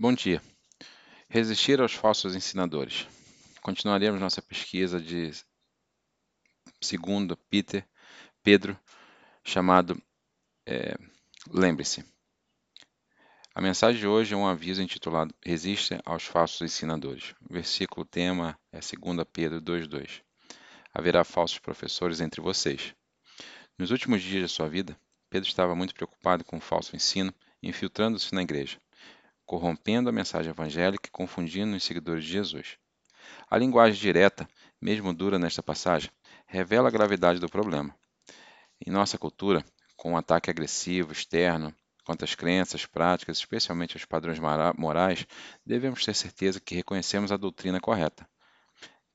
Bom dia. Resistir aos falsos ensinadores. Continuaremos nossa pesquisa de segundo Peter, Pedro, chamado é, Lembre-se. A mensagem de hoje é um aviso intitulado Resista aos falsos ensinadores. O versículo tema é 2 Pedro 2,2. Haverá falsos professores entre vocês. Nos últimos dias de sua vida, Pedro estava muito preocupado com o falso ensino, infiltrando-se na igreja corrompendo a mensagem evangélica e confundindo os seguidores de Jesus. A linguagem direta, mesmo dura nesta passagem, revela a gravidade do problema. Em nossa cultura, com um ataque agressivo externo contra as crenças, práticas, especialmente os padrões morais, devemos ter certeza que reconhecemos a doutrina correta.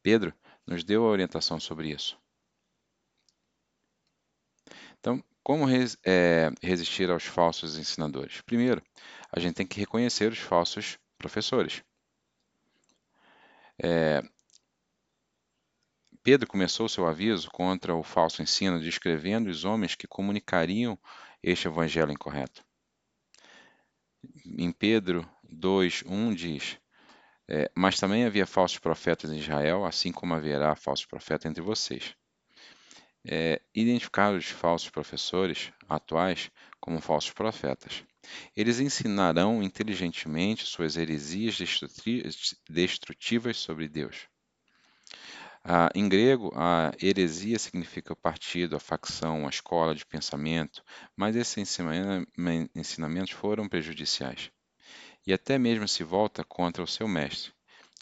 Pedro nos deu a orientação sobre isso. Então, como é, resistir aos falsos ensinadores? Primeiro, a gente tem que reconhecer os falsos professores. É, Pedro começou seu aviso contra o falso ensino, descrevendo os homens que comunicariam este evangelho incorreto. Em Pedro 2, 1 diz: é, Mas também havia falsos profetas em Israel, assim como haverá falsos profetas entre vocês é, identificar os falsos professores atuais como falsos profetas. Eles ensinarão inteligentemente suas heresias destrutivas sobre Deus. Ah, em grego, a heresia significa o partido, a facção, a escola de pensamento, mas esses ensinamentos foram prejudiciais. E até mesmo se volta contra o seu mestre,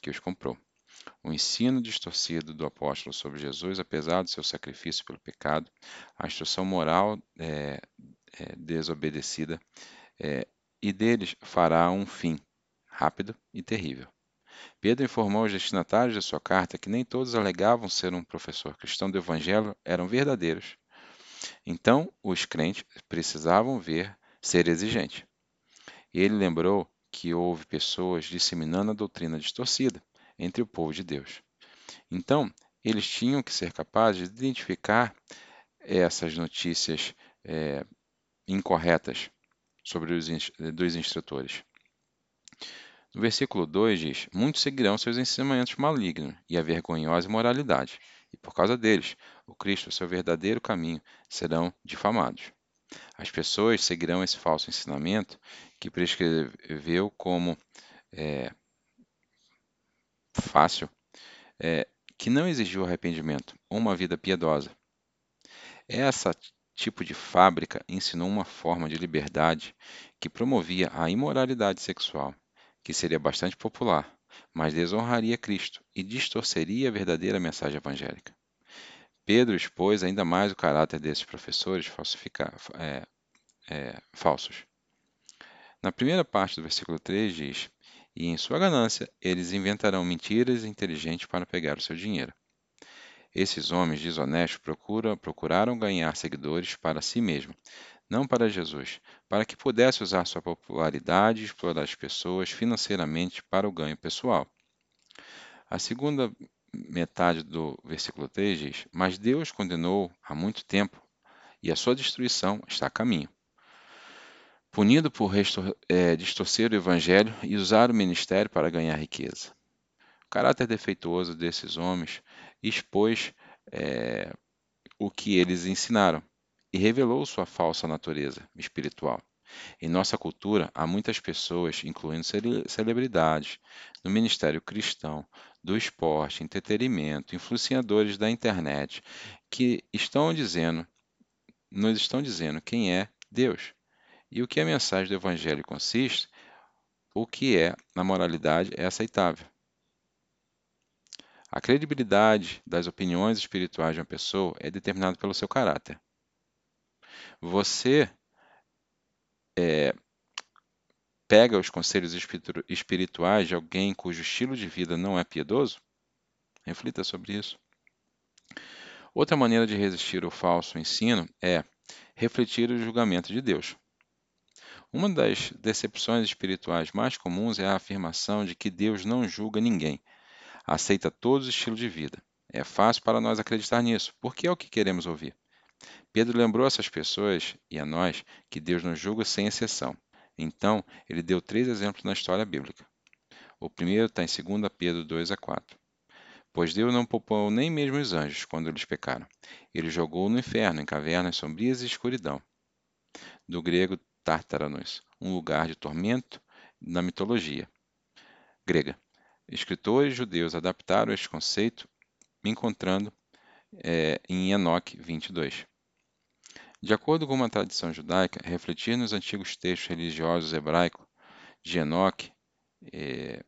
que os comprou. O ensino distorcido do apóstolo sobre Jesus, apesar do seu sacrifício pelo pecado, a instrução moral é, é, desobedecida, é, e deles fará um fim rápido e terrível. Pedro informou os destinatários de sua carta que nem todos alegavam ser um professor cristão do Evangelho eram verdadeiros. Então, os crentes precisavam ver ser exigente. Ele lembrou que houve pessoas disseminando a doutrina distorcida, entre o povo de Deus. Então, eles tinham que ser capazes de identificar essas notícias é, incorretas sobre os dos instrutores. No versículo 2 diz: Muitos seguirão seus ensinamentos malignos e a vergonhosa imoralidade, e por causa deles, o Cristo, seu verdadeiro caminho, serão difamados. As pessoas seguirão esse falso ensinamento que prescreveu como é, fácil, é, que não exigiu arrependimento ou uma vida piedosa. Essa tipo de fábrica ensinou uma forma de liberdade que promovia a imoralidade sexual, que seria bastante popular, mas desonraria Cristo e distorceria a verdadeira mensagem evangélica. Pedro expôs ainda mais o caráter desses professores é, é, falsos. Na primeira parte do versículo 3 diz: e, em sua ganância, eles inventarão mentiras inteligentes para pegar o seu dinheiro. Esses homens desonestos procuraram ganhar seguidores para si mesmos, não para Jesus, para que pudesse usar sua popularidade e explorar as pessoas financeiramente para o ganho pessoal. A segunda metade do versículo 3 diz: Mas Deus condenou há muito tempo, e a sua destruição está a caminho punido por é, distorcer o evangelho e usar o ministério para ganhar riqueza. Caráter defeituoso desses homens expôs é, o que eles ensinaram e revelou sua falsa natureza espiritual. Em nossa cultura, há muitas pessoas, incluindo celebridades, no ministério cristão, do esporte, entretenimento, influenciadores da internet, que estão dizendo, nos estão dizendo quem é Deus e o que a mensagem do Evangelho consiste, o que é na moralidade é aceitável. A credibilidade das opiniões espirituais de uma pessoa é determinada pelo seu caráter. Você é, pega os conselhos espirituais de alguém cujo estilo de vida não é piedoso? Reflita sobre isso. Outra maneira de resistir ao falso ensino é refletir o julgamento de Deus. Uma das decepções espirituais mais comuns é a afirmação de que Deus não julga ninguém, aceita todos os estilos de vida. É fácil para nós acreditar nisso, porque é o que queremos ouvir. Pedro lembrou essas pessoas e a nós que Deus nos julga sem exceção. Então, ele deu três exemplos na história bíblica. O primeiro está em 2 Pedro 2 a 4. Pois Deus não poupou nem mesmo os anjos quando eles pecaram. Ele jogou no inferno, em cavernas sombrias e escuridão. Do grego Tartaranos, um lugar de tormento na mitologia grega. Escritores judeus adaptaram este conceito, encontrando é, em Enoque 22. De acordo com uma tradição judaica, refletir nos antigos textos religiosos hebraicos de Enoque, é,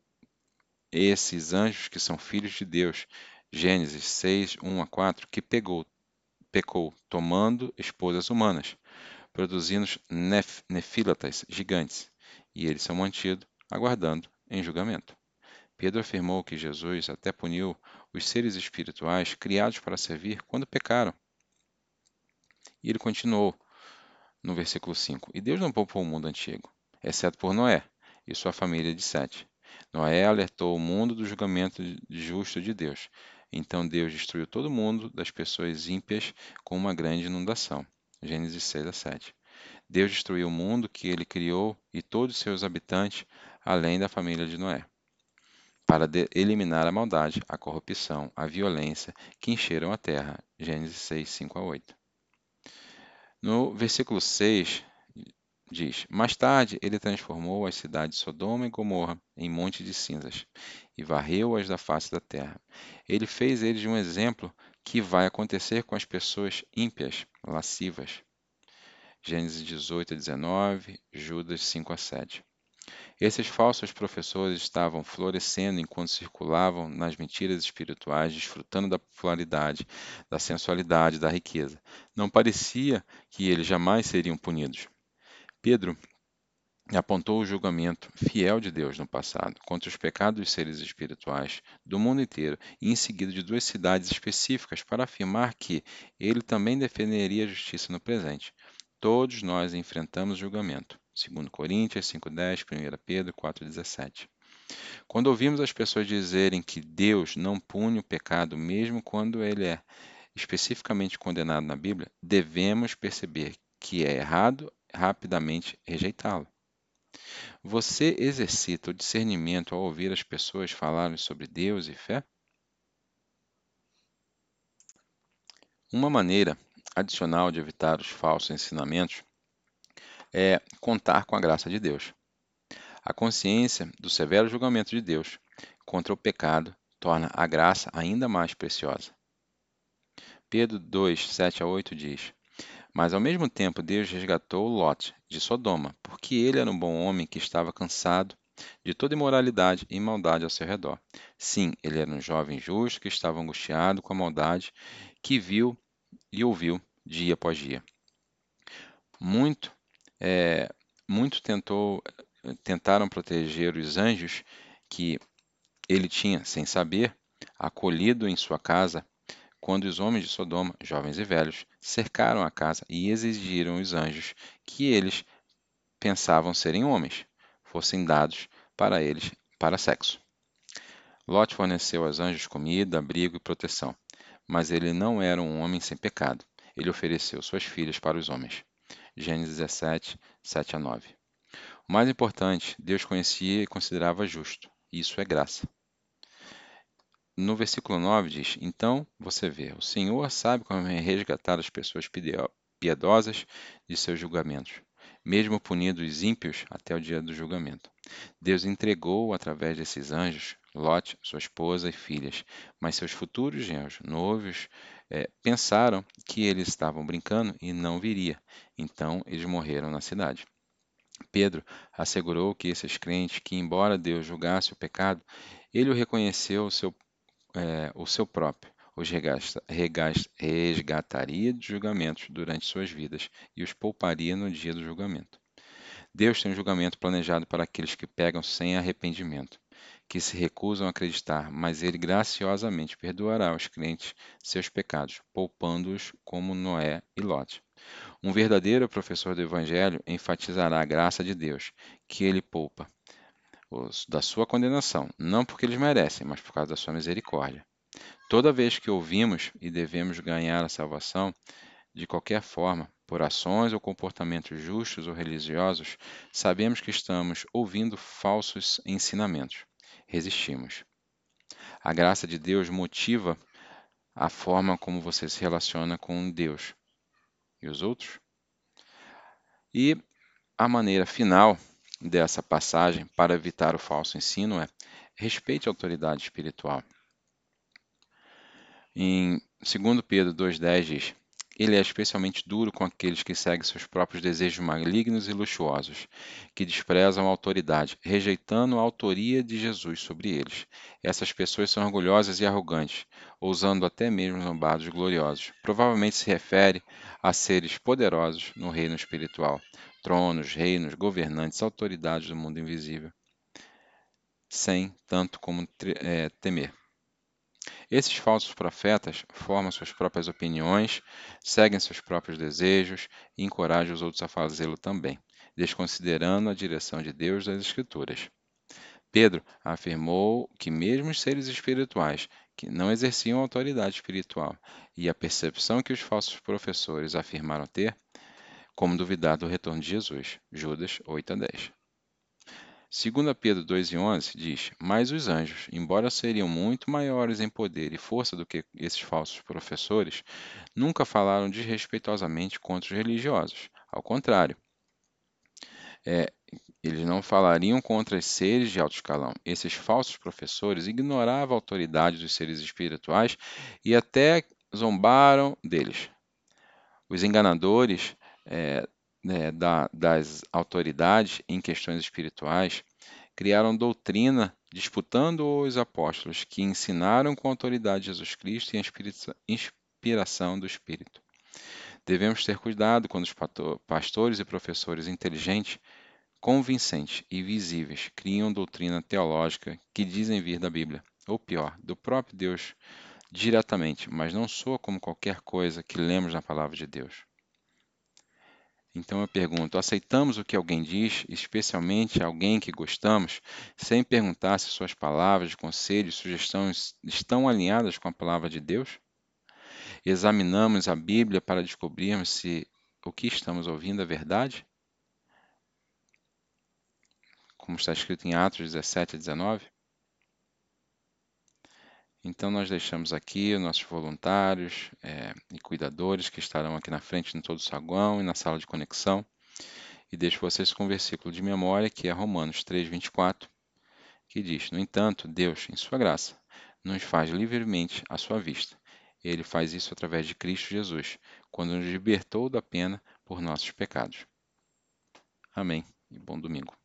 esses anjos que são filhos de Deus, Gênesis 6, 1 a 4, que pegou, pecou, tomando esposas humanas, produzindo nef, nefílatas gigantes, e eles são mantidos aguardando em julgamento. Pedro afirmou que Jesus até puniu os seres espirituais criados para servir quando pecaram. E ele continuou no versículo 5: E Deus não poupou o mundo antigo, exceto por Noé e sua família de Sete. Noé alertou o mundo do julgamento justo de Deus. Então Deus destruiu todo o mundo das pessoas ímpias com uma grande inundação. Gênesis 6 a 7. Deus destruiu o mundo que ele criou e todos seus habitantes, além da família de Noé para eliminar a maldade, a corrupção, a violência que encheram a terra. Gênesis 6, 5 a 8. No versículo 6 diz: Mais tarde ele transformou as cidades de Sodoma e Gomorra em monte de cinzas e varreu-as da face da terra. Ele fez eles um exemplo que vai acontecer com as pessoas ímpias, lascivas. Gênesis 18 a 19, Judas 5 a 7. Esses falsos professores estavam florescendo enquanto circulavam nas mentiras espirituais, desfrutando da popularidade, da sensualidade, da riqueza. Não parecia que eles jamais seriam punidos. Pedro apontou o julgamento fiel de Deus no passado contra os pecados dos seres espirituais do mundo inteiro e em seguida de duas cidades específicas para afirmar que ele também defenderia a justiça no presente. Todos nós enfrentamos julgamento. 2 Coríntios 5,10, 1 Pedro 4,17. Quando ouvimos as pessoas dizerem que Deus não pune o pecado mesmo quando ele é especificamente condenado na Bíblia, devemos perceber que é errado rapidamente rejeitá-lo. Você exercita o discernimento ao ouvir as pessoas falarem sobre Deus e fé? Uma maneira adicional de evitar os falsos ensinamentos é contar com a graça de Deus. A consciência do severo julgamento de Deus contra o pecado torna a graça ainda mais preciosa. Pedro 2, 7 a 8 diz: Mas ao mesmo tempo Deus resgatou Lot de Sodoma, porque ele era um bom homem que estava cansado de toda imoralidade e maldade ao seu redor. Sim, ele era um jovem justo que estava angustiado com a maldade que viu e ouviu dia após dia. Muito é, muito tentou, tentaram proteger os anjos que ele tinha, sem saber, acolhido em sua casa, quando os homens de Sodoma, jovens e velhos, cercaram a casa e exigiram os anjos que eles pensavam serem homens, fossem dados para eles para sexo. Lot forneceu aos anjos comida, abrigo e proteção, mas ele não era um homem sem pecado. Ele ofereceu suas filhas para os homens. Gênesis 17, 7 a 9. O mais importante, Deus conhecia e considerava justo. Isso é graça. No versículo 9 diz: Então você vê, o Senhor sabe como resgatar as pessoas piedosas de seus julgamentos, mesmo punindo os ímpios até o dia do julgamento. Deus entregou, através desses anjos, Lot, sua esposa e filhas, mas seus futuros genros, noivos, é, pensaram que eles estavam brincando e não viria. Então eles morreram na cidade. Pedro assegurou que esses crentes, que embora Deus julgasse o pecado, ele o reconheceu o seu, é, o seu próprio, os resgataria de julgamentos durante suas vidas e os pouparia no dia do julgamento. Deus tem um julgamento planejado para aqueles que pegam sem arrependimento que se recusam a acreditar, mas ele graciosamente perdoará aos crentes seus pecados, poupando-os como Noé e Lot. Um verdadeiro professor do Evangelho enfatizará a graça de Deus, que ele poupa os, da sua condenação, não porque eles merecem, mas por causa da sua misericórdia. Toda vez que ouvimos e devemos ganhar a salvação, de qualquer forma, por ações ou comportamentos justos ou religiosos, sabemos que estamos ouvindo falsos ensinamentos. Resistimos. A graça de Deus motiva a forma como você se relaciona com Deus e os outros. E a maneira final dessa passagem para evitar o falso ensino é respeite a autoridade espiritual. Em 2 Pedro 2,10 diz: Ele é especialmente duro com aqueles que seguem seus próprios desejos malignos e luxuosos, que desprezam a autoridade, rejeitando a autoria de Jesus sobre eles. Essas pessoas são orgulhosas e arrogantes, ousando até mesmo zombados gloriosos. Provavelmente se refere a seres poderosos no reino espiritual, tronos, reinos, governantes, autoridades do mundo invisível, sem tanto como é, temer. Esses falsos profetas formam suas próprias opiniões, seguem seus próprios desejos e encorajam os outros a fazê-lo também, desconsiderando a direção de Deus das Escrituras. Pedro afirmou que mesmo os seres espirituais que não exerciam autoridade espiritual e a percepção que os falsos professores afirmaram ter, como duvidar do retorno de Jesus. Judas 8 a 10. 2 Pedro 2,11 diz: Mas os anjos, embora seriam muito maiores em poder e força do que esses falsos professores, nunca falaram desrespeitosamente contra os religiosos. Ao contrário, é, eles não falariam contra os seres de alto escalão. Esses falsos professores ignoravam a autoridade dos seres espirituais e até zombaram deles. Os enganadores é, né, da, das autoridades em questões espirituais, criaram doutrina disputando os apóstolos, que ensinaram com autoridade de Jesus Cristo e a inspiração do Espírito. Devemos ter cuidado quando os pastores e professores inteligentes, convincentes e visíveis criam doutrina teológica que dizem vir da Bíblia, ou pior, do próprio Deus diretamente, mas não soa como qualquer coisa que lemos na palavra de Deus. Então eu pergunto: aceitamos o que alguém diz, especialmente alguém que gostamos, sem perguntar se suas palavras de conselho e sugestões estão alinhadas com a palavra de Deus? Examinamos a Bíblia para descobrirmos se o que estamos ouvindo é verdade? Como está escrito em Atos 17 a 19? Então, nós deixamos aqui os nossos voluntários é, e cuidadores que estarão aqui na frente em todo o saguão e na sala de conexão. E deixo vocês com um versículo de memória, que é Romanos 3, 24, que diz: No entanto, Deus, em Sua graça, nos faz livremente à sua vista. Ele faz isso através de Cristo Jesus, quando nos libertou da pena por nossos pecados. Amém e bom domingo.